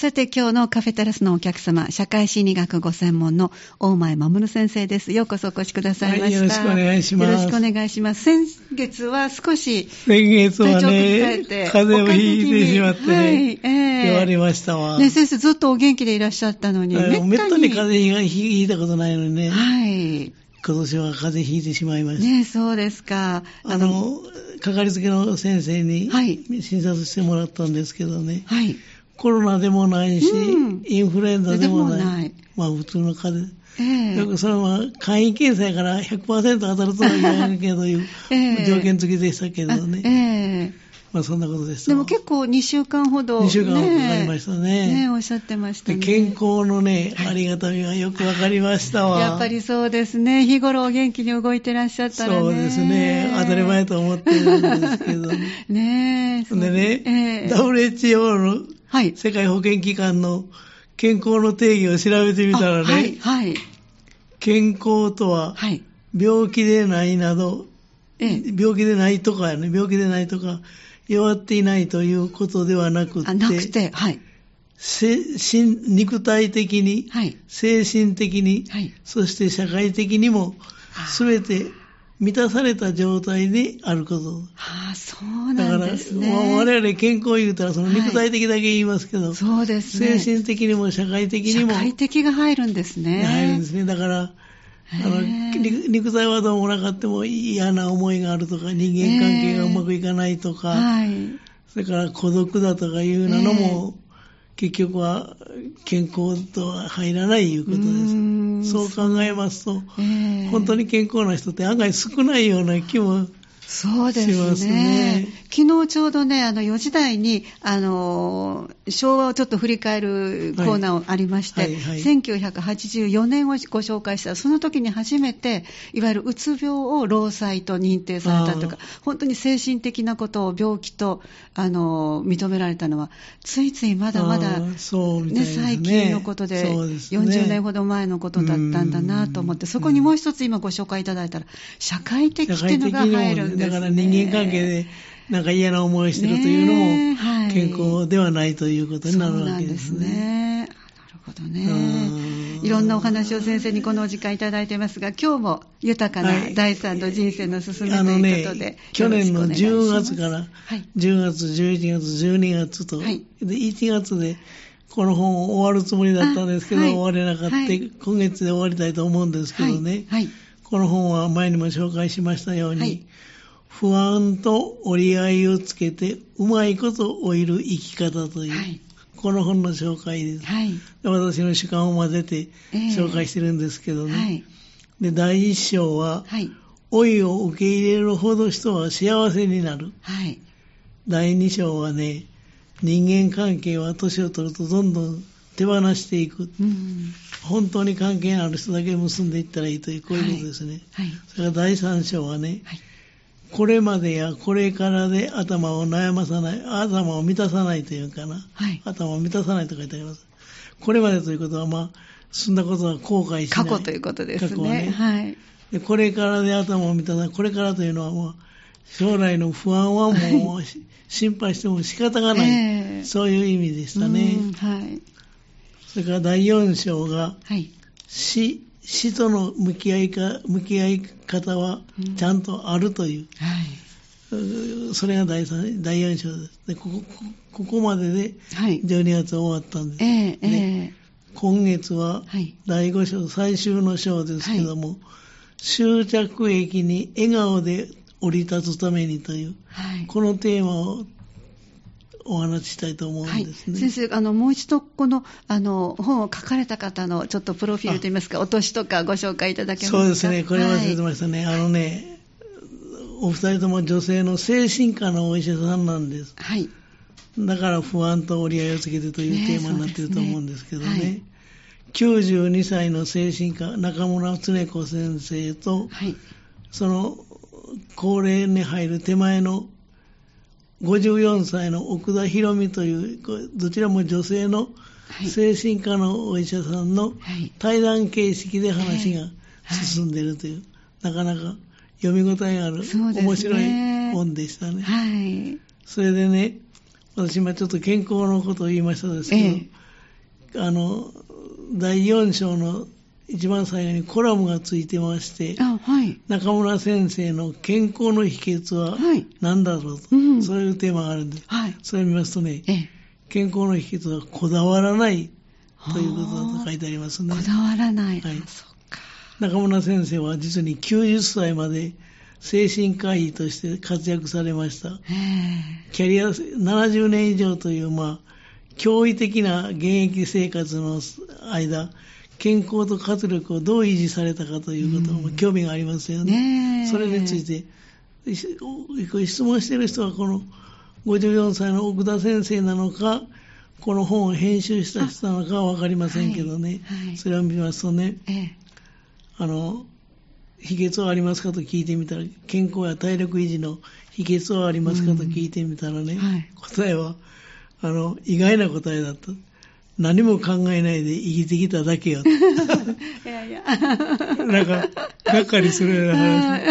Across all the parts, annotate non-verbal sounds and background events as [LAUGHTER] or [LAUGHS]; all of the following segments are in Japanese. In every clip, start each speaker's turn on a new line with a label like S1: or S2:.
S1: さて今日のカフェテラスのお客様、社会心理学ご専門の大前守先生です。ようこそお越しくださいました。
S2: はいよろしくお願いします
S1: よろしくお願いします。先月は少し
S2: 先月はね風邪をひいてしまってね、
S1: はいええ
S2: 言われましたわ。
S1: ね、先生ずっとお元気でいらっしゃったのに、
S2: はいめったに風
S1: 邪
S2: 邪ひいたことないのにね、
S1: はい。
S2: 今年は風邪ひいてしまいました。
S1: ね、そうですか。
S2: あの、かかりつけの先生に
S1: はい
S2: 診察してもらったんですけどね、
S1: はい。
S2: コロナでもないし、
S1: うん
S2: インフルエンザでもない。
S1: ない
S2: まあ普通の風邪。
S1: ええ
S2: よくそれは簡易検査やから100%当たるとは言わないけどいう [LAUGHS]
S1: ええ
S2: 条件付きでしたけど
S1: あ
S2: ね。
S1: ええ
S2: まあそんなことでしたわ。
S1: でも結構2週間ほど、
S2: 2週間ほどかかりましたね
S1: ねおっしゃってましたね。
S2: で健康のね、ありがたみがよくわかりましたわ。
S1: やっぱりそうですね。日頃お元気に動いてらっしゃったらね。
S2: そうですね。当たり前と思ってるんですけどね。[LAUGHS]
S1: ねえ。
S2: でね、
S1: ええ
S2: WHO の
S1: はい。
S2: 世界保健機関の健康の定義を調べてみたらね、
S1: あはい、はい、
S2: 健康とは
S1: はい。
S2: 病気でないなど、
S1: ええ。
S2: 病気でないとかやね、病気でないとか、弱っていないということではなくて、
S1: あ、なくて、はい。
S2: 肉体的に、
S1: はい。
S2: 精神的に、
S1: はい。
S2: そして社会的にも
S1: あ、
S2: すべて満たされた状態であること。
S1: ああ、そう
S2: だから、
S1: なんですね。
S2: まあ我々健康言うたら、その肉体的だけ言いますけど、
S1: そうですね。
S2: 精神的にも社会的に
S1: 社
S2: も
S1: 会的が入るんですね。
S2: 入るんですね。だから、あの肉肉体はどうもなかっても嫌な思いがあるとか、人間関係がうまくいかないとか、
S1: はい。
S2: それから孤独だとかいうのも、結局は健康とは入らないいうことです。そう考えますと、
S1: ええ
S2: 本当に健康な人って案外少ないような気も。しますね
S1: 昨日ちょうどね、あの、4時台に、あの、昭和をちょっと振り返るコーナーありまして、
S2: はいはい。はい
S1: 1984年をご紹介した、その時に初めて、いわゆるうつ病を労災と認定されたとか
S2: あ、
S1: 本当に精神的なことを病気と、あの、認められたのは、ついついまだまだ、ね。最近のことで、
S2: そうですね。
S1: 40年ほど前のことだったんだなと思って、そこにもう一つ今ご紹介いただいたら、社会的っていうのが入るんですね。
S2: だから人間関係でなんか嫌な思いをしてるというのも
S1: はい。
S2: 健康ではないということになるわけですね。
S1: なるほど
S2: う
S1: ね。
S2: ん。
S1: いろんなお話を先生にこのお時間いただいてますが、今日も豊か
S2: は
S1: ない。第三の人生の進め
S2: あの
S1: ということで
S2: ね、、去年の10月から
S1: はい。
S2: 10月、11月、12月と、
S1: はい。
S2: で1月でこの本を終わるつもりだったんですけど、
S1: あはい。
S2: 終われなかった、
S1: はい。
S2: 今月で終わりたいと思うんですけどね、
S1: はい。
S2: この本は前にも紹介しましたように、
S1: はい
S2: 不安と折り合いをつけてうまいこと老いる生き方という、
S1: はい。
S2: この本の紹介です。
S1: はい。
S2: で私の主観を混ぜて
S1: ええ
S2: 紹介してるんですけどね。
S1: はい。
S2: で第一章は、
S1: はい。
S2: 老いを受け入れるほど人は幸せになる。
S1: はい。
S2: 第二章はね、人間関係は年を取るとどんどん手放していく。
S1: うん。
S2: 本当に関係のある人だけ結んでいったらいいという、こういうことですね。
S1: はい。
S2: それから第三章はね、
S1: はい。
S2: これまでやこれからで頭を悩まさない、頭を満たさないというかな。
S1: はい。
S2: 頭を満たさないと書いてあります。これまでということは、まあ、そんなことは後悔しない。
S1: 過去ということです
S2: 過去は
S1: ね。はい。
S2: でこれからで頭を満たさない。これからというのはもう、将来の不安はもう、し心配しても仕方がない、
S1: ええ
S2: そういう意味でしたね。
S1: うんはい。
S2: それから第4章が、
S1: はい。
S2: 死、死との向き合いか、向き合い方はちゃんとあるという、
S1: はい。
S2: うそれが第三第4章です。でこここここまでで
S1: はい。
S2: 12月終わったんです。
S1: えええ
S2: ね
S1: え
S2: 今月は
S1: はい。
S2: 第5章最終の章ですけども、終着駅に笑顔で降り立つためにという、
S1: はい。
S2: このテーマをお話ししたいと思うん
S1: はい、
S2: ですね。
S1: 先生、あのもう一度、このあの本を書かれた方のちょっとプロフィールといいますか、お年とかご紹介いただけますか？
S2: そうですね、これ忘れて
S1: はい
S2: ましたね。あのね、お二人とも女性の精神科のお医者さんなんです。
S1: はい。
S2: だから不安と折り合いをつけてという
S1: ね
S2: テーマになっていると思うんですけどね。
S1: そうですね
S2: 92歳の精神科、中村恒子先生と、
S1: はい。
S2: その高齢に入る手前の54歳の奥田博美という、どちらも女性の
S1: はい。
S2: 精神科のお医者さんの
S1: はい。
S2: 対談形式で話が進んでいるという、なかなか読み応えある、面白い本でしたね。
S1: はい。
S2: それでね、私今ちょっと健康のことを言いましたですけど、
S1: ええ
S2: あの、第4章の一番最後にコラムがついてまして、
S1: あ、はい。
S2: 中村先生の健康の秘訣は
S1: はい
S2: 何だろうと、
S1: うん
S2: そういうテーマがあるんで、
S1: はい。
S2: それを見ますとね、
S1: ええ。
S2: 健康の秘訣はこだわらないということだと書いてありますね
S1: こ。だわらない。
S2: はい
S1: あそっか。
S2: 中村先生は実に90歳まで精神科医として活躍されました。
S1: え
S2: キャリア70年以上という、まあ、驚異的な現役生活の間、健康と活力をどう維持されたかということも
S1: うん
S2: 興味がありますよ
S1: え。
S2: ね。それについ。て、質問している人はこの54歳の奥田先生なのか、この本を編集した人なのかは分かりませんけどね、
S1: はいはい
S2: それを見ますとね、
S1: ええ。
S2: あの、秘訣はありますかと聞いてみたら、健康や体力維持の秘訣はありますかと聞いてみたらね、
S1: はい
S2: 答えは、あの、意外な答えだった。何も考えないで生きてきただけよ。[LAUGHS]
S1: いやいや。
S2: なんか、がっかりするような話。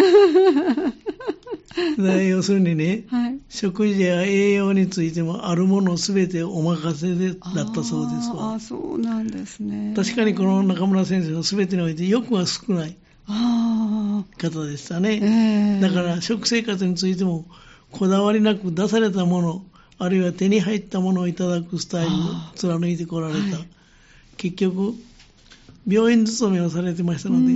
S2: で [LAUGHS] 要するにね、
S1: はい。
S2: 食事や栄養についてもあるものすべてお任せでだったそうですわ
S1: あ、。そうなんですね。
S2: 確かにこの中村先生はすべてにおいて欲が少ない。方でした
S1: え
S2: ね。
S1: え
S2: だから食生活についてもこだわりなく出されたもの、あるいは手に入ったものをいただくスタイルを貫いてこられた。
S1: はい
S2: 結局、病院勤めをされてましたので、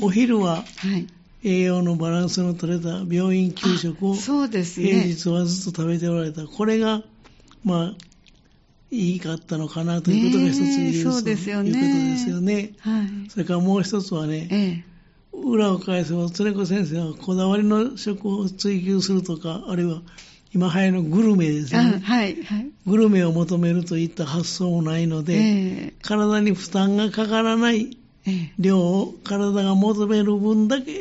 S1: で
S2: お昼は
S1: はい。
S2: 栄養のバランスの取れた病院給食を
S1: あそうです
S2: 平
S1: ね。
S2: 日はずっと食べておられた。これが、まあ、いいかったのかなということが一つ言える
S1: そうですよね
S2: いうことですよね。
S1: はい。
S2: それからもう一つはね、
S1: ええ。
S2: 裏を返せば、常子先生はこだわりの食を追求するとか、あるいは今流行りのグルメです
S1: あ
S2: ね。
S1: はい、はい。
S2: グルメを求めるといった発想もないので、
S1: え
S2: 体に負担がかからない。量を体が求める分だけ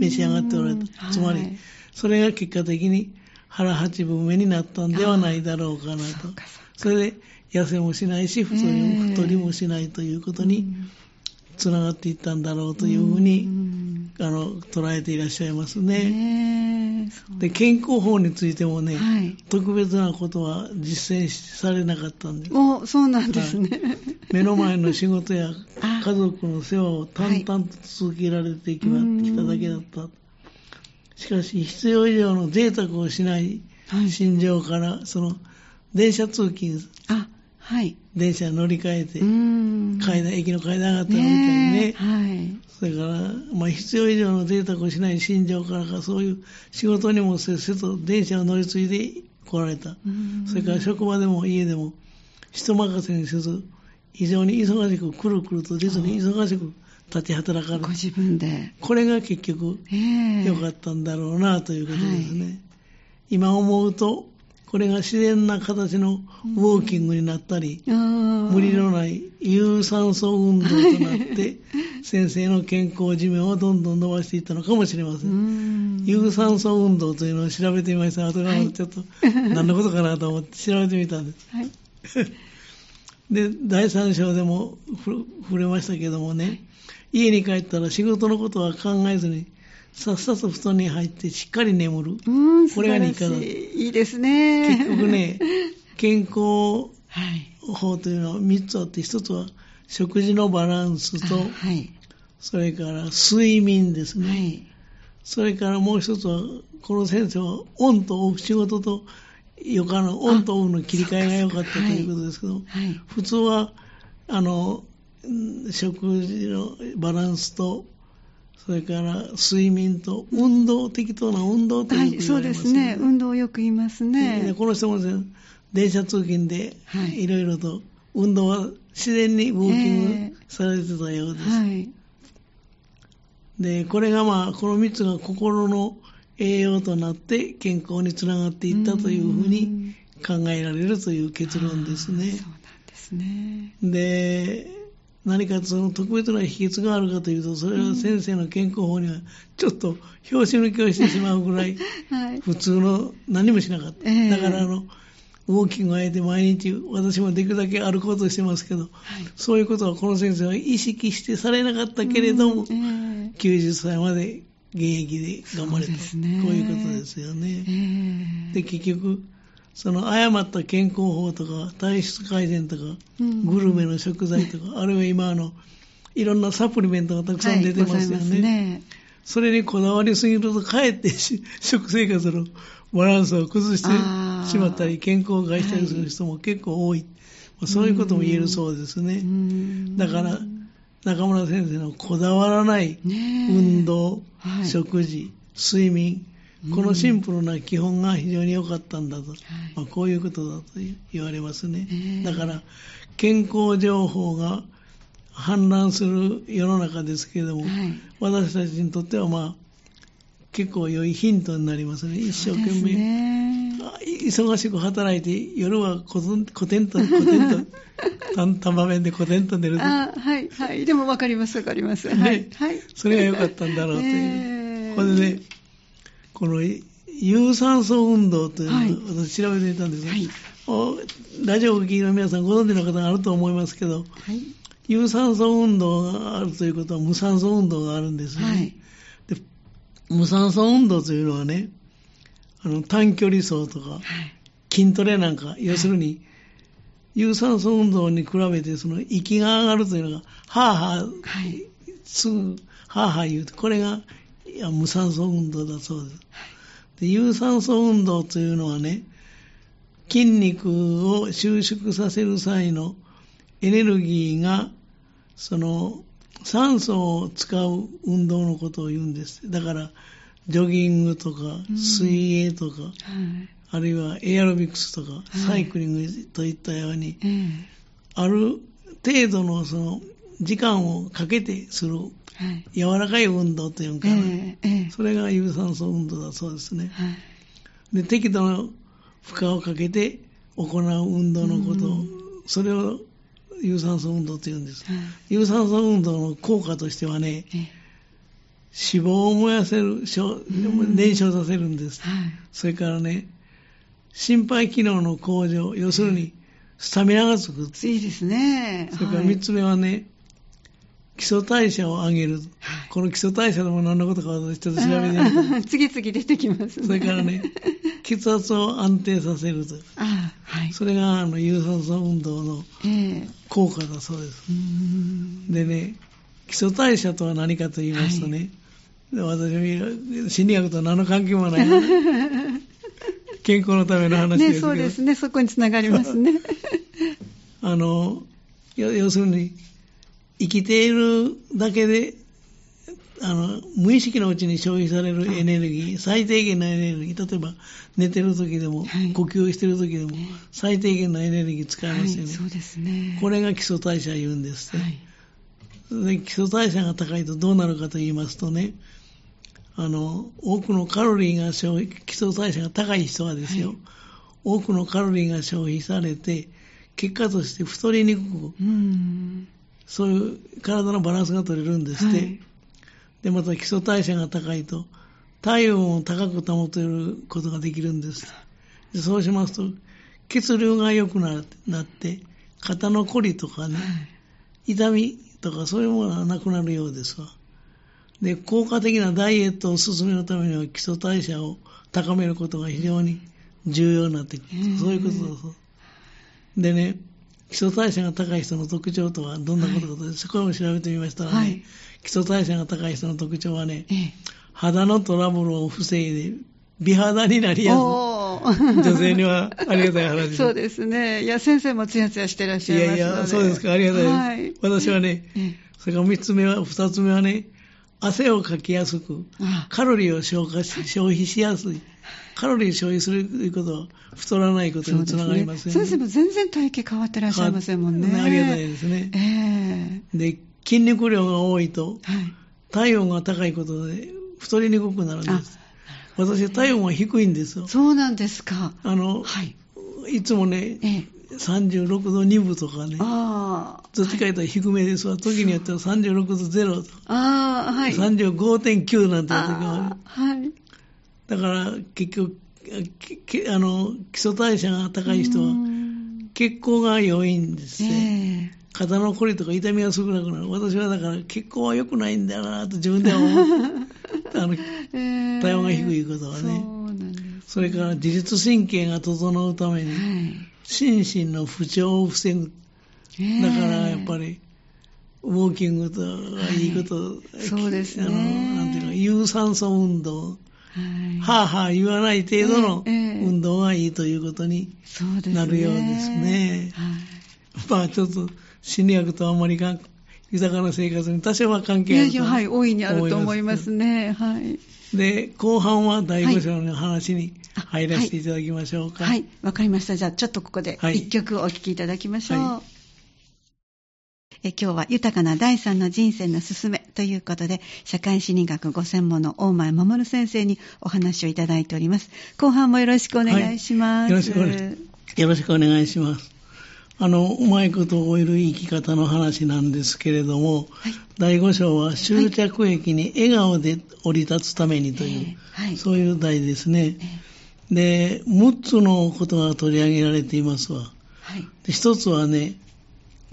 S2: 召
S1: 召
S2: し上がっておられた。つまり、それが結果的に腹八分目になったんではないだろうかなと
S1: そ
S2: れで痩せもしないし、太り
S1: ええ
S2: も太りもしないということ
S1: か。
S2: につながっていったんだろうというふうに、
S1: ん
S2: あの捉えていらっしゃいますね。で健康法についてもね、
S1: はい。
S2: 特別なことは実践されなかったんです。
S1: お、そうなんですね。
S2: 目の前の仕事や
S1: あ
S2: 家族の世話を淡々と続けられてきま
S1: はい
S2: きただけだった。しかし、必要以上の贅沢をしない
S1: はい。
S2: 心情から、その、電車通勤、
S1: あ、はい。
S2: 電車乗り換えて
S1: う、ん。
S2: 階段、駅の階段上がったみたいにね
S1: ねえ、はい。
S2: それから、まあ、必要以上の贅沢をしない心情からか、そういう仕事にもせっせと電車を乗り継いで来られた。
S1: うん
S2: それから職場でも家でも人任せにせず、非常に忙しく、くるくると実に忙しく立ち働かれた。
S1: ご自分で。
S2: これが結局
S1: ええ
S2: 良かったんだろうなということですね。今思うと、これが自然な形のウォーキングになったり、無
S1: 無
S2: 理のない有酸素運動となって、[LAUGHS] 先生の健康寿命をどんどん伸ばしていったのかもしれません。
S1: ん
S2: 有酸素運動というのを調べてみました。後からちょっと [LAUGHS] 何のことかなと思って調べてみたんです。
S1: はい。[LAUGHS]
S2: で、第三章でもふ触れましたけどもね、家に帰ったら仕事のことは考えずに、さっさと布団に入ってしっかり眠る。
S1: うん、
S2: これが日課だ
S1: いいいですね。
S2: 結局ね、[LAUGHS] 健康
S1: はい。
S2: 法というのは3つあって、1つは食事のバランスと、
S1: はい。
S2: それから睡眠ですね。
S1: はい。
S2: それからもう一つは、この先生はオンとオフ、仕事と余暇のオンとオフの切り替えが良かったということですけど、
S1: はい。
S2: 普通は、あの、うん食事のバランスと、それから睡眠と運動、適当な運動という
S1: はい、そうですね。運動よく言います
S2: で
S1: ね。
S2: この人もですね電車通勤で
S1: はい
S2: いろいろと運動は自然にウォーキ
S1: え
S2: ングされてたようです。
S1: はい。
S2: で、これがまあ、この3つが心の栄養となって健康につながっていったというふうに考えられるという結論ですね。
S1: そうなんですね。
S2: で、何かその特別な秘訣があるかというと、それは先生の健康法にはちょっと拍子抜けをしてしまうぐらい、[LAUGHS]
S1: はい。
S2: 普通の何もしなかった。
S1: ええ
S2: だからあの、ウォーキングをあえて毎日、私もできるだけ歩こうとしてますけど、
S1: はい。
S2: そういうことはこの先生は意識してされなかったけれども、
S1: うんえ
S2: 90歳まで現役で頑張れと、
S1: そうですね
S2: こういうことですよ
S1: え
S2: ね。
S1: ええ
S2: で、結局、その誤った健康法とか体質改善とか、
S1: うん。
S2: グルメの食材とか、[LAUGHS] あるいは今あのいろんなサプリメントがたくさん出てますよ
S1: はい
S2: ね。
S1: ね。
S2: それにこだわりすぎると、かえってし食生活のバランスを崩してしまったり、健康を害したりする人も結構多い。まあそういうことも言えるそうですね。
S1: うん。
S2: だから、中村先生のこだわらない運動、
S1: はい。
S2: 食事、睡眠、このシンプルな基本が非常に良かったんだと、まあ、こういうことだと言われますね。
S1: ええ。
S2: だから、健康情報が氾濫する世の中ですけれども、
S1: はい。
S2: 私たちにとってはまあ、結構良いヒントになりますね。一生懸命。
S1: ね。
S2: あ忙しく働いて、夜はコテンコテンと、コテンと、たん玉面でコテンと寝ると。
S1: あはいはい。でもわかりますわかります、
S2: ね
S1: はいはい。
S2: それが良かったんだろうという。[LAUGHS]
S1: ええ
S2: これでね、この有酸素運動というのを
S1: はい。
S2: 私調べてみたんですが、
S1: はい。
S2: おラジオをお聞きの皆さんご存知の方があると思いますけど、
S1: はい。
S2: 有酸素運動があるということは無酸素運動があるんですね。
S1: はい。
S2: で無酸素運動というのはね、あの短距離走とか
S1: はい。
S2: 筋トレなんか、要するに、有酸素運動に比べてその息が上がるというのが、はぁはぁ、
S1: はい。
S2: すぐ、はぁはぁ言うと、これがいや無酸素運動だそうです。で有酸素運動というのはね、筋肉を収縮させる際のエネルギーが、その酸素を使う運動のことを言うんです。だから、ジョギングとか
S1: うん、
S2: 水泳とか、
S1: はい
S2: あるいはエアロビクスとか、
S1: い
S2: サイクリングといったように、
S1: ええ
S2: ある程度のその時間をかけてする
S1: はい。
S2: 柔らかい運動というのか
S1: え
S2: な、
S1: えええ。
S2: それが有酸素運動だそうですね。
S1: はい。
S2: で適度な負荷をかけて行う運動のことを、
S1: うん。
S2: それを有酸素運動と言うんです。
S1: はい。
S2: 有酸素運動の効果としてはね、
S1: ええ。
S2: 脂肪を燃やせる、燃焼させるんです。
S1: はい。
S2: それからね、心肺機能の向上、要するにスタミナがつく。
S1: いいですね。
S2: それから
S1: はい
S2: 3つ目はね、基礎代謝を上げる。
S1: はい。
S2: この基礎代謝でも何のことか私ちょっと調べて [LAUGHS]
S1: 次々出てきますね。
S2: それからね、[LAUGHS] 血圧を安定させると。
S1: あはい。
S2: それがあの有酸素運動の
S1: ええ。
S2: 効果だそうです。
S1: うーん。
S2: でね、基礎代謝とは何かと言いますとね、で私は心理学と何の関係もない、[LAUGHS] 健康のための話です
S1: ねそうですね。そこにつながりますね。
S2: あの、要要するに、生きているだけで、あの、無意識のうちに消費されるエネルギー、最低限のエネルギー、例えば寝てる時でも、
S1: はい。
S2: 呼吸してる時でも、最低限のエネルギー使い
S1: はい
S2: ますよね。
S1: そうですね。
S2: これが基礎代謝言うんですね、
S1: はい。
S2: で基礎代謝が高いとどうなるかと言いますとね、あの、多くのカロリーが消費、基礎代謝が高い人はですよ、
S1: はい。
S2: 多くのカロリーが消費されて、結果として太りにくく、そういう体のバランスが取れるんですって。
S1: はい
S2: で、また基礎代謝が高いと、体温を高く保てることができるんです。でそうしますと、血流が良くななって、肩のこりとかね、痛みとかそういうものがなくなるようですわ。で、効果的なダイエットを進めるためには基礎代謝を高めることが非常に重要になってくる。そういうことだそう。でね、基礎代謝が高い人の特徴とはどんなことかと、そこを調べてみましたらね、
S1: はい
S2: 基礎代謝が高い人の特徴はね、
S1: ええ
S2: 肌のトラブルを防いで美肌になりやすい。女性にはありがたい話です。
S1: そうですね。いや、先生もツヤツヤしてらっしゃいますので。
S2: いやいや、そうですか、ありがたいです。
S1: はい。
S2: 私はね、
S1: ええ
S2: それから三つ目は、二つ目はね、汗をかきやすく、
S1: あ
S2: カロリーを消化し消費しやすい。カロリーを消費するということは、太らないことにつながりますよね。
S1: 先生も全然体型変わってらっしゃいませんもんね。
S2: ありがたいですね。
S1: ええ
S2: で、筋肉量が多いと、
S1: はい。
S2: 体温が高いことで太りにくくなるんで
S1: あ
S2: す。私、体温は低いんですよ。
S1: そうなんですか。
S2: あの、
S1: はい。
S2: いつもね、
S1: ええ
S2: 36度2分とかね。どっちかというと低めですわ。時によっては36度0とか、
S1: はい。
S2: 35.9なんていう時もある
S1: はい。
S2: だから結局、あの基礎代謝が高い人
S1: う
S2: は
S1: ん
S2: 血行が良いんですね。
S1: え
S2: 肩のこりとか痛みが少なくなる。私はだから血行は良くないんだよなと自分では思う。[LAUGHS] あの体温が低いことはね
S1: そ
S2: れから自律神経が整うために、
S1: はい
S2: 心身の不調を防ぐ。
S1: ええ。
S2: だからやっぱり、ウォーキングとはいいこと、
S1: そうですね。
S2: あの、なんていうの、有酸素運動、
S1: はい。
S2: はあはあ言わない程度の運動がいいということに。なるようですね。
S1: はい。
S2: まあちょっと心理学とあんまりが豊かな生活に多少は関係あると
S1: はい、大いにあると思いますね。はい。
S2: で、後半は第5章の話に
S1: あ
S2: 入らせていただきましょうか。
S1: はい、わかりました。じゃあ、ちょっとここで
S2: はい
S1: 一曲お聴きいただきましょう。
S2: は
S1: え今日は豊かな第三の人生のすすめということで、社会心理学ご専門の大前守先生にお話をいただいております。後半もよろしくお願いします。
S2: よろしくお願いよろしくお願いします。あの、うまいことを終える生き方の話なんですけれども、
S1: はい
S2: 第5章は終着駅に笑顔で降り立つためにという、
S1: えーはい
S2: そういう題ですね
S1: え。
S2: で、6つのことが取り上げられていますわ。
S1: はい。
S2: で一つはね、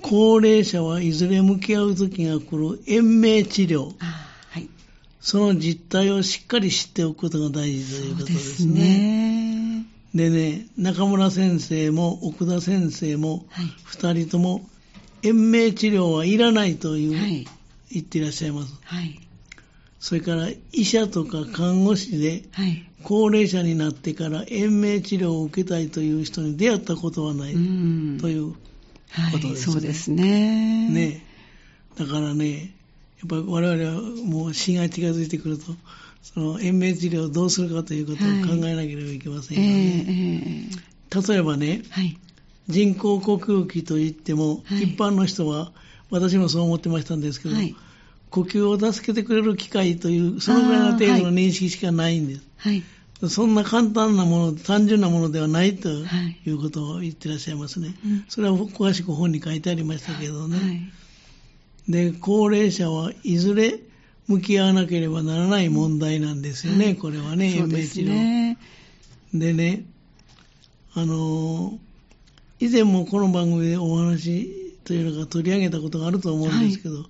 S2: 高齢者はいずれ向き合う時が来る延命治療。
S1: あはい。
S2: その実態をしっかり知っておくことが大事ということで
S1: そうですす
S2: ね。
S1: ね。
S2: でね、中村先生も奥田先生も
S1: はい。
S2: 二人とも延命治療はいらないという、
S1: はい。
S2: 言っていらっしゃいます。
S1: はい。
S2: それから医者とか看護師で
S1: はい。
S2: 高齢者になってから延命治療を受けたいという人に出会ったことはない
S1: うん。
S2: という
S1: はい。
S2: ことですね
S1: そうですね。
S2: ね。だからね、やっぱり我々はもう死が近づいてくると、その延命治療をどうするかということを考えなければいけません
S1: ええ
S2: よね。
S1: ええ
S2: 例えばね、
S1: はい。
S2: 人工呼吸器といっても、
S1: はい
S2: 一般の人は、私もそう思ってましたんですけど、
S1: はい。
S2: 呼吸を助けてくれる機械という、そのぐらいの程度の認識しかないんです。
S1: はい。
S2: そんな簡単なもの、単純なものではないと
S1: はい
S2: いうことを言ってらっしゃいますね。
S1: うん
S2: それは詳しく本に書いてありましたけどね。
S1: はい。
S2: で、高齢者はいずれ向き合わなければならない問題なんですよね、
S1: はい
S2: これはね、
S1: そうです
S2: 延命治療。
S1: ね。
S2: でね、あのー以前もこの番組でお話というのが取り上げたことがあると思うんですけど、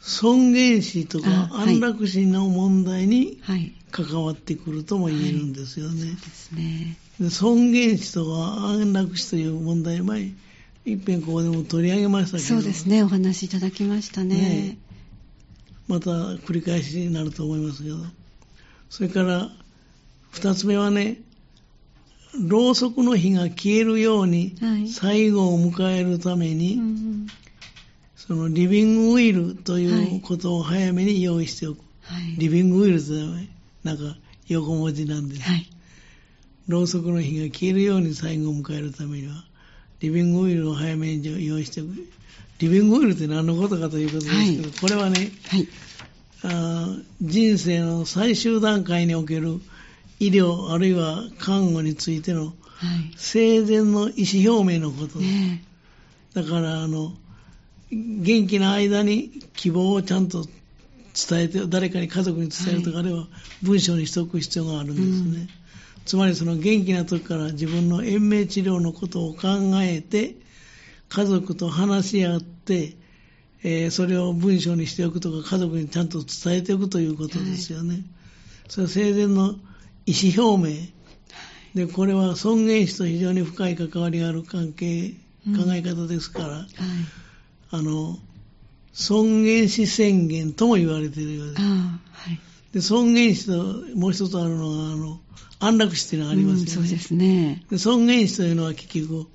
S2: 尊厳死とか安楽死の問題に
S1: はい。
S2: 関わってくるとも言えるんですよね。
S1: ですね。
S2: で尊厳死とか安楽死という問題前、一遍ここでも取り上げましたけど、
S1: そうですね。お話いただきましたね
S2: ね。また繰り返しになると思いますけど、それから二つ目はね、ろうそくの火が消えるように
S1: はい
S2: 最後を迎えるために、
S1: うん
S2: そのリビングウィルと
S1: はい
S2: いうことを早めに用意しておく。
S1: はい。
S2: リビングウィルってなんか横文字なんです。
S1: はい。
S2: ろうそくの火が消えるように最後を迎えるためには、リビングウィルを早めに用意しておく。リビングウィルって何のことかということですけど、
S1: はい
S2: これはね、
S1: はい。
S2: あー人生の最終段階における医療あるいは看護についての
S1: はい。
S2: 生前の意思表明のこと、
S1: ね
S2: だからあの元気な間に希望をちゃんと伝えて誰かに家族に伝えるとかあれば文章にしておく必要があるんですね、
S1: うん。
S2: つまりその元気な時から自分の延命治療のことを考えて家族と話し合って、えーそれを文章にしておくとか家族にちゃんと伝えておくということですよね、それは生前の意思表明。でこれは尊厳死と非常に深い関わりがある関係、
S1: うん。
S2: 考え方ですから
S1: はい。
S2: あの尊厳死宣言とも言われているようです
S1: ああ、はい。
S2: で尊厳死ともう一つあるのがあの安楽死というのがありますよね、
S1: うんそうですね。
S2: で尊厳死というのは結局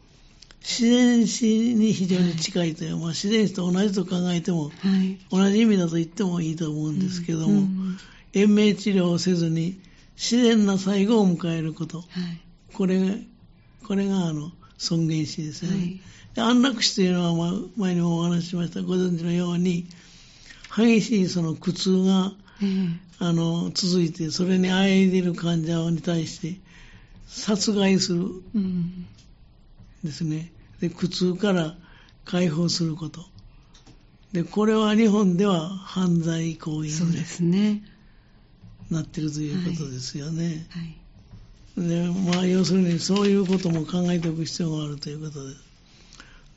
S2: 自然死に非常に近いという、まあ、自然死と同じと考えても
S1: はい。
S2: 同じ意味だと言ってもいいと思うんですけども、
S1: うん
S2: 延命治療をせずに自然な最後を迎えること
S1: はい。
S2: これがこれがあの尊厳死ですよね、
S1: はい。
S2: で安楽死というのは、まあ、前にもお話ししました。ご存知のように激しいその苦痛が
S1: ええ。
S2: あの続いてそれにあえいでいる患者に対して殺害する
S1: うん。
S2: ですね。で苦痛から解放すること。でこれは日本では犯罪行為に
S1: そうですね。
S2: なっているということですよね、
S1: はい。
S2: でまあ、要するにそういうことも考えておく必要があるということです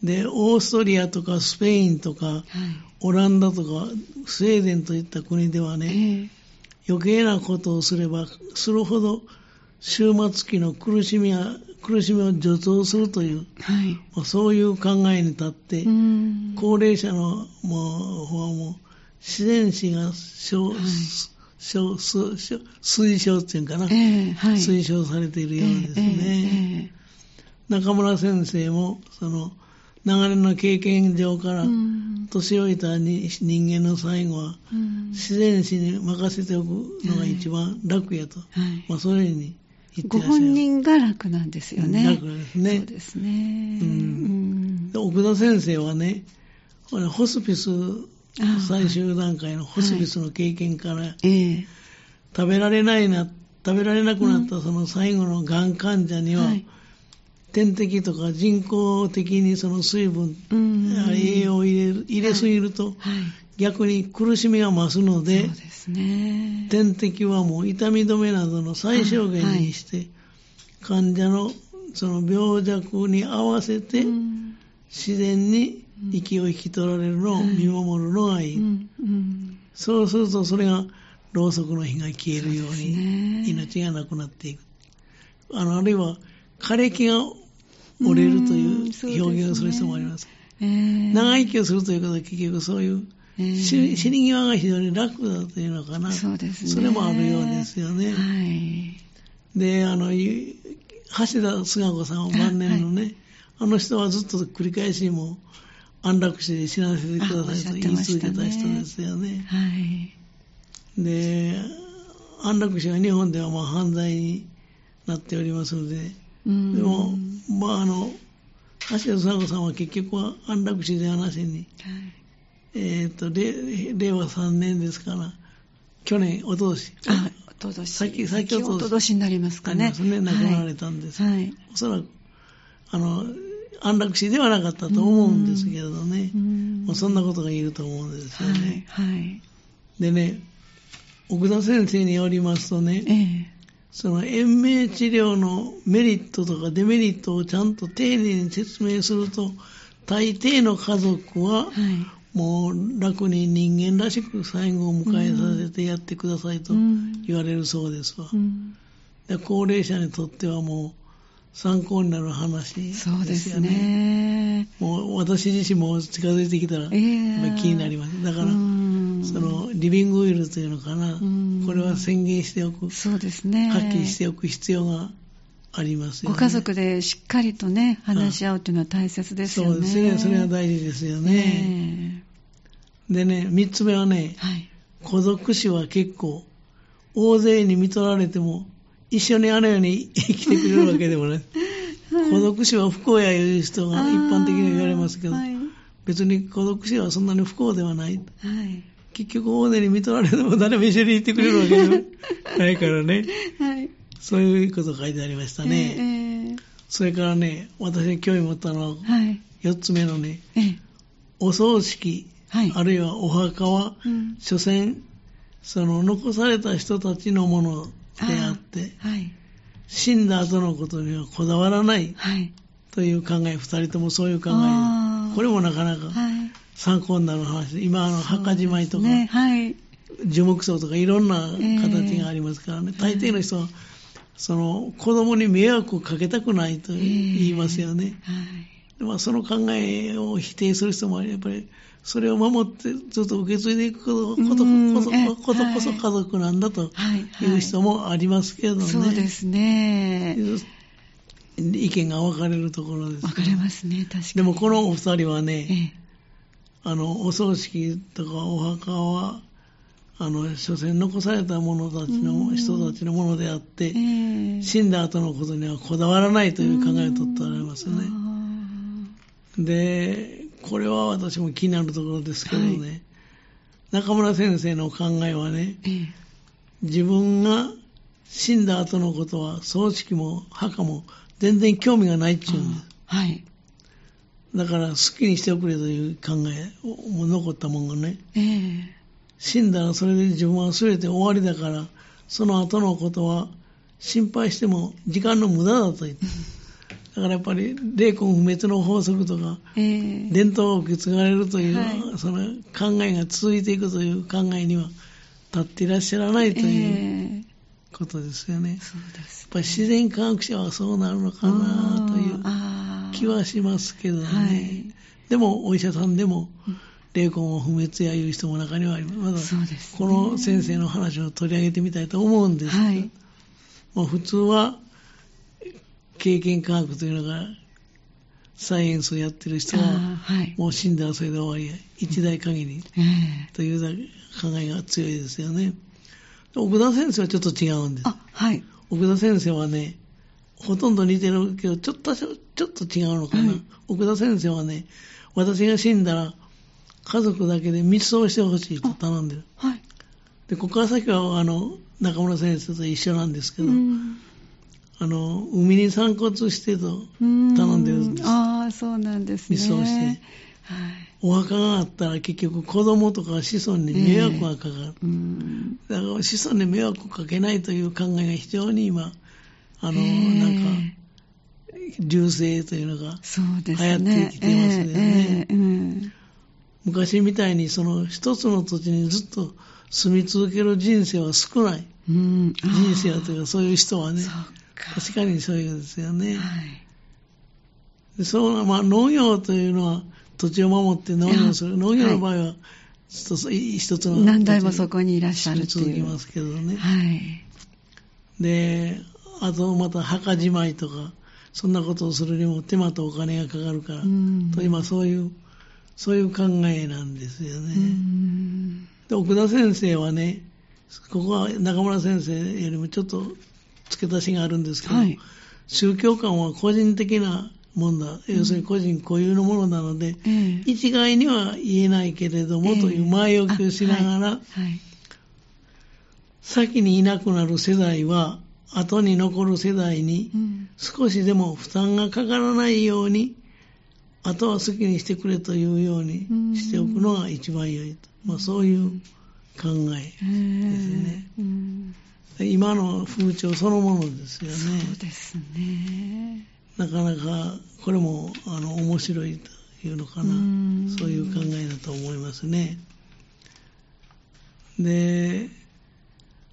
S2: でオーストリアとかスペインとか
S1: はい。
S2: オランダとかスウェーデンといった国ではね、
S1: ええ
S2: 余計なことをすればするほど終末期の苦しみや、苦しみを助長するという、
S1: はい。
S2: まあそういう考えに立って、
S1: うん
S2: 高齢者のもう方はもう自然死が小、
S1: はい
S2: 小推奨っていうかな、
S1: ええはい。
S2: 推奨されているようですね。
S1: ええ
S2: 中村先生も、その、長年の経験上から
S1: ええ、うん
S2: 年老いたに人間の最後は、
S1: うん
S2: 自然死に任せておくのが一番楽やと。
S1: はい
S2: まあ、そういうふうに言って
S1: ご
S2: らっしゃる。
S1: 本人が楽なんですよね。
S2: 楽ですね
S1: そうですね。
S2: うん奥田先生はね、ホスピス
S1: あ
S2: 最終段階のホスピスの経験から、
S1: ええ。
S2: 食べられないな、食べられなくなったその最後のがん患者には、
S1: はい。
S2: 点滴とか人工的にその水分、
S1: うん。
S2: 栄養を入れる入れすぎると、
S1: はい。
S2: 逆に苦しみが増すので。点滴はもう痛み止めなどの最小限にして、患者のその病弱に合わせて、
S1: うん。
S2: 自然に息を引き取られるのを見守るのがいい。
S1: うんうん
S2: そうするとそれがろうそくの火が消えるように
S1: ね
S2: 命がなくなっていく。あの、あるいは枯れ木が折れると
S1: うん
S2: い
S1: そう
S2: 表現をする人もあります。
S1: ええ
S2: 長生きをするということは結局そういう
S1: ええ
S2: 死死に際が非常に楽だというのかな。
S1: そね。
S2: それもあるようですよね。
S1: はい。
S2: で、あの、ゆ橋田壽賀子さんは晩年のね、あの人はずっと繰り返しもう安楽死で死なせてくださいと言い続けた人ですよね。
S1: はい。
S2: で、安楽死は日本ではまあ犯罪になっておりますので、
S1: うん
S2: でも、まああの、橋田壽賀子さんは結局は安楽死ではなしに、
S1: はい
S2: えっ、と、令令和3年ですから、去年、おととし、
S1: あ、おととし。
S2: さっきさっきおととし
S1: になりますかね。
S2: ね、亡くなられたんです。
S1: はい。
S2: おそらく、あの、安楽死ではなかったと思うんですけれどね、そんなことが言えると思うんですよね。
S1: はい。はい。
S2: でね、奥田先生によりますとね、
S1: ええ。
S2: その延命治療のメリットとかデメリットをちゃんと丁寧に説明すると、大抵の家族は
S1: はい。
S2: もう楽に人間らしく最後を迎えさせてやってくださいと
S1: うん
S2: 言われるそうですわ。
S1: うん
S2: で高齢者にとってはもう参考になる話ですよね。
S1: そうですね。
S2: もう私自身も近づいてきたら、気になります。だから、
S1: うん
S2: そのリビングウィルというのかな、
S1: うん
S2: これは宣言しておく、
S1: そうですね。
S2: はっきりしておく必要がありますよね。
S1: ご家族でしっかりとね、話し合うというのは大切ですよね。
S2: そうですね。それは大事ですよね。
S1: ね
S2: でね、三つ目はね
S1: え、はい。
S2: 孤独死は結構、大勢に見取られても、一緒にあのように生きてくれるわけでもない。[LAUGHS] 孤独死は不幸やいう人が一般的には言われますけど、
S1: はい。
S2: 別に孤独死はそんなに不幸ではない。
S1: はい。
S2: 結局大勢に見取られても誰も一緒にいてくれるわけでも [LAUGHS] ないからね。
S1: はい。
S2: そういうこと書いてありましたね。
S1: ええ
S2: それからね、私が興味持ったのは、
S1: はい。
S2: 四つ目のね、
S1: ええ
S2: お葬式、
S1: はい。
S2: あるいはお墓は、
S1: うん
S2: 所詮、その残された人たちのものであ
S1: はい。
S2: 死んだ後のことにはこだわらない
S1: はい。
S2: という考え、二人ともそういう考え。これもなかなか
S1: はい。
S2: 参考になる話で、今あの墓じまいとか、
S1: ね、はい。
S2: 樹木葬とかいろんな形がありますからね、大抵の人は、その子供に迷惑をかけたくないと言いますよね。
S1: はい。
S2: まあ、その考えを否定する人もやっぱりそれを守ってずっと受け継いでいくことこそ
S1: え
S2: ことこそ
S1: はい
S2: 家族なんだと
S1: はい。
S2: いう人もありますけどね。
S1: そうですね。
S2: 意見が分かれるところです。
S1: わかりますね、確かに。
S2: でもこのお二人は
S1: え
S2: ね、
S1: え。
S2: あの、お葬式とかお墓は、あの、所詮残された者たち
S1: う
S2: の、
S1: ん
S2: 人たちのものであって、
S1: ええ。
S2: 死んだ後のことにはこだわらないという考えをとっておられますよね。
S1: あ
S2: で、これは私も気になるところですけどね、
S1: は
S2: 中村先生の考えはね、
S1: ーええ。
S2: 自分が死んだ後のことは葬式も墓も全然興味がないっていうんです。
S1: あはい。
S2: だから好きにしておくれという考えも残ったもんがね、
S1: ええ。
S2: 死んだらそれで自分は全て終わりだから、その後のことは心配しても時間の無駄だと言って。だからやっぱり霊魂不滅の法則とか、
S1: ええ。
S2: 伝統を受け継がれるという、
S1: はい
S2: その考えが続いていくという考えには立っていらっしゃらないという
S1: ええ
S2: ことですよね。
S1: そうです、
S2: やっぱり自然科学者はそうなるのかなという気はしますけどね。
S1: はい
S2: でも、お医者さんでも、霊魂を不滅やいう人も中にはあります。まだこの先生の話を取り上げてみたいと思うんですが、
S1: はい。
S2: まあ、普通は経験科学というのがサイエンスをやってる人は
S1: はい。
S2: もう死んだらそれで終わりや。一代限り
S1: ええ。
S2: という考えが強いですよね。奥田先生はちょっと違うんです。
S1: あ、はい。
S2: 奥田先生はねほとんど似てるけどちょっとちょちょっと違うのかな、
S1: はい。
S2: 奥田先生はね私が死んだら家族だけで密葬してほしいと頼んでる。
S1: はい。
S2: でここから先はあの中村先生と一緒なんですけど、
S1: うん
S2: あの、海に散骨してと
S1: うん
S2: 頼んでるんです。
S1: ああ、そうなんですね。
S2: 密葬して
S1: はい。
S2: お墓があったら結局子供とか子孫に迷惑がかかる。
S1: うん。
S2: だから子孫に迷惑をかけないという考えが非常に今、あの、
S1: へえ
S2: なんか、流星というのが、流行
S1: ね。
S2: ってきてますよね
S1: ええええうん
S2: 昔みたいにその一つの土地にずっと住み続ける人生は少ない。
S1: うん。
S2: 人生はというかそういう人はね。確かにそういうですよね。
S1: はい。
S2: でそうまあ、農業というのは土地を守って農業する。農業の場合は一つ,、一つの
S1: 何代もそこにいらっしゃるっていう。
S2: 続きますけどね。
S1: はい。
S2: で、あとまた墓じまいとか、そんなことをするにも手間とお金がかかるから、
S1: うん
S2: と今そういう、そういう考えなんですよね。
S1: うん
S2: で、奥田先生はね、ここは中村先生よりもちょっと付け足しがあるんですけど、
S1: はい。
S2: 宗教観は個人的なもんだ。要するに個人固有のものなので、
S1: ええ
S2: 一概には言えないけれども、
S1: ええ
S2: という前置きをしながら、
S1: あはい。はい
S2: 先にいなくなる世代は、後に残る世代に
S1: うん
S2: 少しでも負担がかからないように、あとは好きにしてくれというようにしておくのが一番良いと。まあそういう考え。
S1: え
S2: ね
S1: えうん
S2: 今の風潮そのものですよね。
S1: そうですね。
S2: なかなかこれもあの面白いというのかな。
S1: うん。
S2: そういう考えだと思いますね。で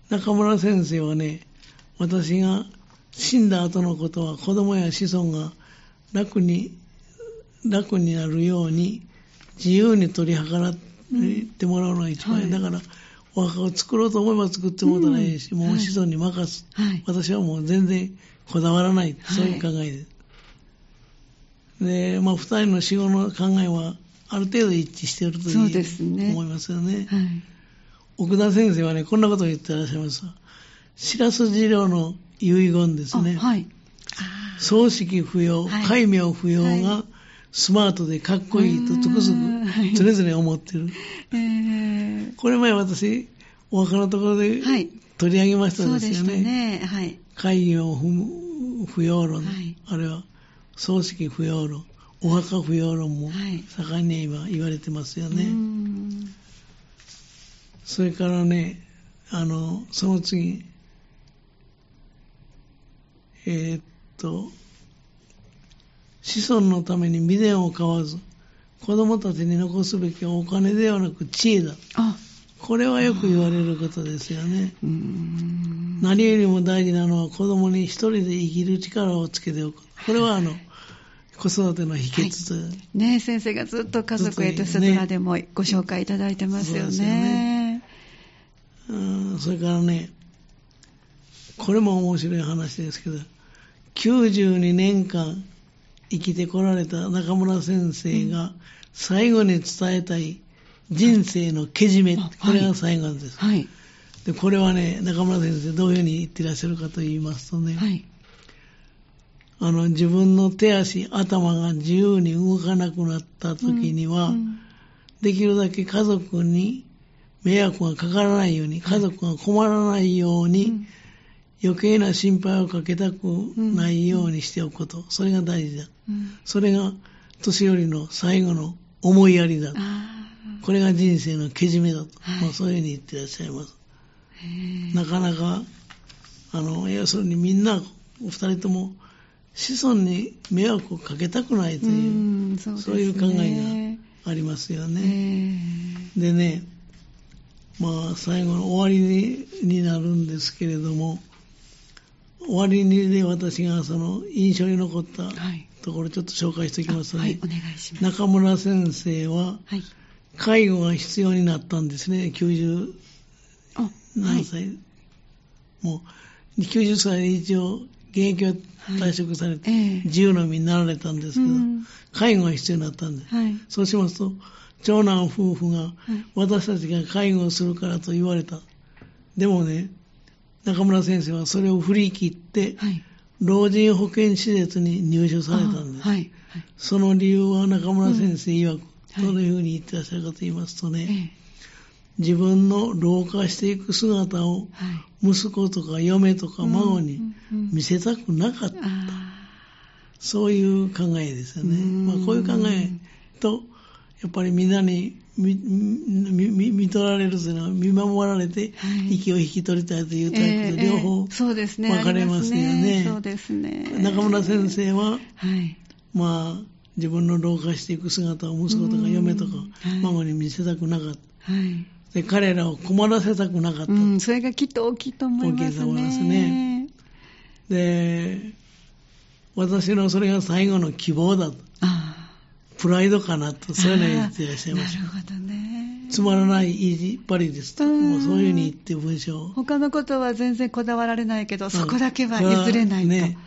S2: 中村先生はね私が死んだ後のことは子供や子孫が楽に楽になるように自由に取り計らってもらうのが一番いい、
S1: はい。
S2: だから作ろうと思えば作ってもらったらいいし、
S1: うん
S2: もう子孫に任す、
S1: はい。
S2: 私はもう全然こだわらない、
S1: はい
S2: そういう考えです。で、まあ、二人の死後の考えは、ある程度一致していると思いますよね。
S1: はい。
S2: 奥田先生はね、こんなことを言ってらっしゃいます。白洲次郎の遺言ですね。
S1: あはい。
S2: 葬式不要、
S1: はい
S2: 戒名不要
S1: は
S2: がスマートでかっこいいとつくづく常々思ってる。
S1: ええ
S2: これ前私、お墓のところで
S1: はい
S2: 取り上げました
S1: で
S2: すよね。
S1: ね。はい。
S2: 会議を不不要論、
S1: はい
S2: あるいは葬式不要論、お墓不要論も
S1: はい
S2: 盛んに今言われてますよ
S1: う
S2: ね。
S1: ん
S2: それからね、あの、その次、えーっと、子孫のために未練を買わず、子供たちに残すべきはお金ではなく知恵だ。
S1: あ、
S2: これはよく言われることですよね。何よりも大事なのは子供に一人で生きる力をつけておく。これはあの、子育ての秘訣と、
S1: ね先生がずっと家族へとスドラでもご紹介いただいてますよね。
S2: うんそれからね、これも面白い話ですけど、92年間生きてこられた中村先生が最後に伝えたい人生のけじめ、
S1: あ
S2: これが最後です。
S1: はい。
S2: でこれはね、中村先生どういうふうに言ってらっしゃるかと言いますとね、
S1: はい。
S2: あの自分の手足、頭が自由に動かなくなった時には、
S1: うん
S2: できるだけ家族に迷惑がかからないように、家族が困らないように、
S1: うん
S2: 余計な心配をかけたくないようにしておくこと、それが大事だ。
S1: うん。
S2: それが年寄りの最後の思いやりだ。
S1: あ
S2: これが人生のけじめだと、
S1: はい。
S2: まあ、そういうふうに言ってらっしゃいます。なかなか、あの、要するにみんな、お二人とも、子孫に迷惑をかけたくないという、
S1: うんそうね。
S2: いう考えがありますよね。
S1: え
S2: でね、まあ、最後の終わりになるんですけれども、終わりにで私がその印象に残った
S1: はい
S2: ところちょっと紹介しておきますとね、
S1: はい、お願いします。
S2: 中村先生は
S1: はい。
S2: 介護が必要になったんですね、90
S1: あ、は
S2: 何
S1: い。
S2: 歳、もう90歳で一応現役を退職されて、
S1: ええ
S2: 自由の身になられたんですけど、
S1: うん
S2: 介護が必要になったんです。
S1: はい。
S2: そうしますと、長男夫婦が
S1: はい
S2: 私たちが介護をするからと言われた。でもね、中村先生はそれを振り切って、
S1: はい。
S2: 老人保健施設に入所されたんです。
S1: あはい。はい。
S2: その理由は中村先生曰く、
S1: はい
S2: どのいうに言ってらっしゃるかと言いますとね、
S1: ええ
S2: 自分の老化していく姿を
S1: はい。
S2: 息子とか嫁とか孫に
S1: うんうんうん
S2: 見せたくなかった。
S1: あ
S2: そういう考えですよね。
S1: うん
S2: まあ、こういう考えと、やっぱりみんなに見見見見取られるというのは見守られて
S1: はい
S2: 息を引き取りたいという
S1: ー
S2: タイプで両方、
S1: ええそうですね。
S2: 分かれますよね
S1: そうですね。
S2: 中村先生は、
S1: はい。
S2: まあ、自分の老化していく姿を息子とか嫁とか
S1: はい
S2: 孫に見せたくなかった。
S1: はい。
S2: で彼らを困らせたくなかった。
S1: うん、それがきっと大きいと思いますね。
S2: 大きいと思いますねで、私のそれが最後の希望だと。
S1: あ
S2: プライドかなと、
S1: あ。
S2: そういうのを言っていらっしゃいました。
S1: なるほどね。
S2: つまらない意地っぱりですと、
S1: うん
S2: もうそういうふうに言って文章を。
S1: 他のことは全然こだわられないけど、そこだけは譲れないと。
S2: ね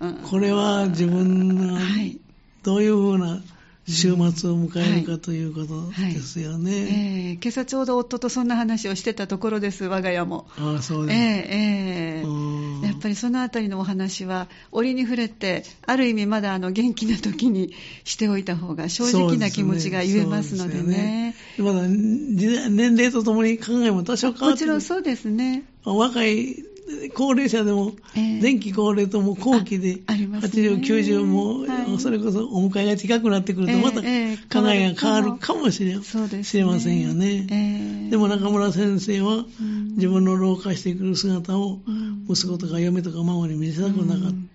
S1: うん
S2: これは自分が
S1: はい。
S2: どういうふうな週末を迎えるかということですよね。
S1: ええ今朝ちょうど夫とそんな話をしてたところです、我が家も。
S2: ああ、そう
S1: え
S2: です。
S1: えええ
S2: うん
S1: やっぱりそのあたりのお話は、折に触れて、ある意味まだあの元気な時にしておいた方が正直な気持ちが言えますのでね。
S2: でねまだ年齢とともに考えも多少変わ
S1: も
S2: ってくる
S1: ちろんそうですね。
S2: 若い高齢者でも、
S1: ええ。
S2: 前期高齢とも後期で、
S1: あありますね。
S2: 80、90も、
S1: はい。
S2: それこそお迎えが近くなってくると、
S1: ええ
S2: また考
S1: ええ
S2: えが変わるかもしれ,、ませんよね。
S1: ええ。
S2: でも中村先生は、
S1: うん。
S2: 自分の老化してくる姿を
S1: うん。
S2: 息子とか嫁とか孫に見せたくなかった。
S1: うん。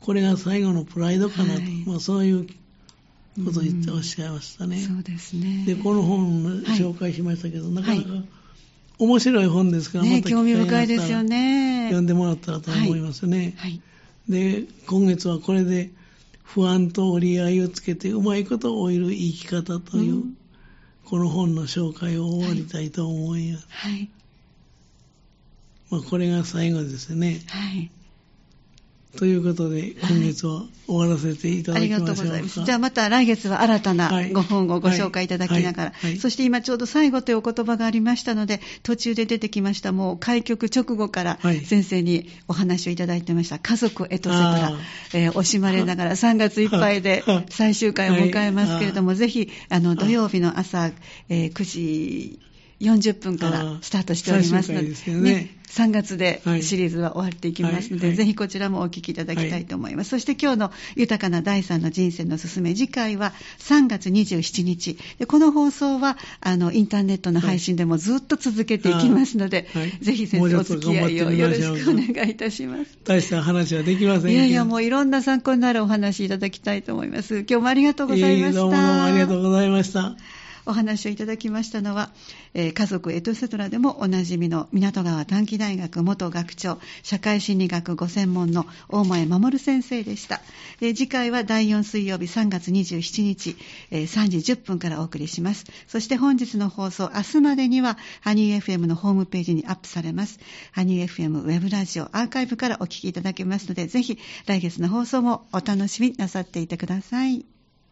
S2: これが最後のプライドかなと、
S1: はい。
S2: まあ、そういうことを言っておっしゃいましたね。
S1: そうですね。
S2: で、この本を紹介しましたけど、なかなか面白い本ですから、
S1: ね、
S2: また機
S1: 興味深いですよね。
S2: 読んでもらったらと思いますね。
S1: はい。
S2: で、今月はこれで不安と折り合いをつけてうまいことを得る生き方という、
S1: うん
S2: この本の紹介を終わりたいと思います。
S1: はい。
S2: まあ、これが最後ですね。
S1: はい。
S2: ということで、今月は終わらせていた
S1: ありがとう
S2: だきましょうか。
S1: ございます。じゃあまた来月は新たな
S2: はい。
S1: ご本をご紹介いただきながら、
S2: はい。はい。
S1: そして今ちょうど最後というお言葉がありましたので、途中で出てきました、もう開局直後から
S2: はい。
S1: 先生にお話をいただいてました、家族エトセトラえー惜しまれながら [LAUGHS] 3月いっぱいで
S2: はい
S1: 最終回を迎えますけれども、
S2: は
S1: ぜひあの土曜日の朝、えー9時40分からスタートしておりますので、
S2: ですよね
S1: 3月で
S2: はい
S1: シリーズは終わっていきますので、
S2: はいはい
S1: ぜひこちらもお聞きいただきたいと思います。そして今日の豊かな第三の人生のすすめ、次回は3月27日。でこの放送はあのインターネットの配信でもずっと続けていきますので、
S2: はい
S1: ぜひ先生お付き合いをよろ
S2: し
S1: くお願いいたします。
S2: 大した話はできません。
S1: いやいや、もういろんな参考になるお話いただきたいと思います。今日もありがとうございました。
S2: ええどうもどうもありがとうございました。
S1: お話をいただきましたのは、えー家族エトセトラでもおなじみの港川短期大学元学長、社会心理学ご専門の大前守先生でした。で次回は第4水曜日3月27日、えー3時10分からお送りします。そして本日の放送、明日までには、ハニー FM のホームページにアップされます。ハニー FM ウェブラジオアーカイブからお聞きいただけますので、ぜひ来月の放送もお楽しみなさっていてください。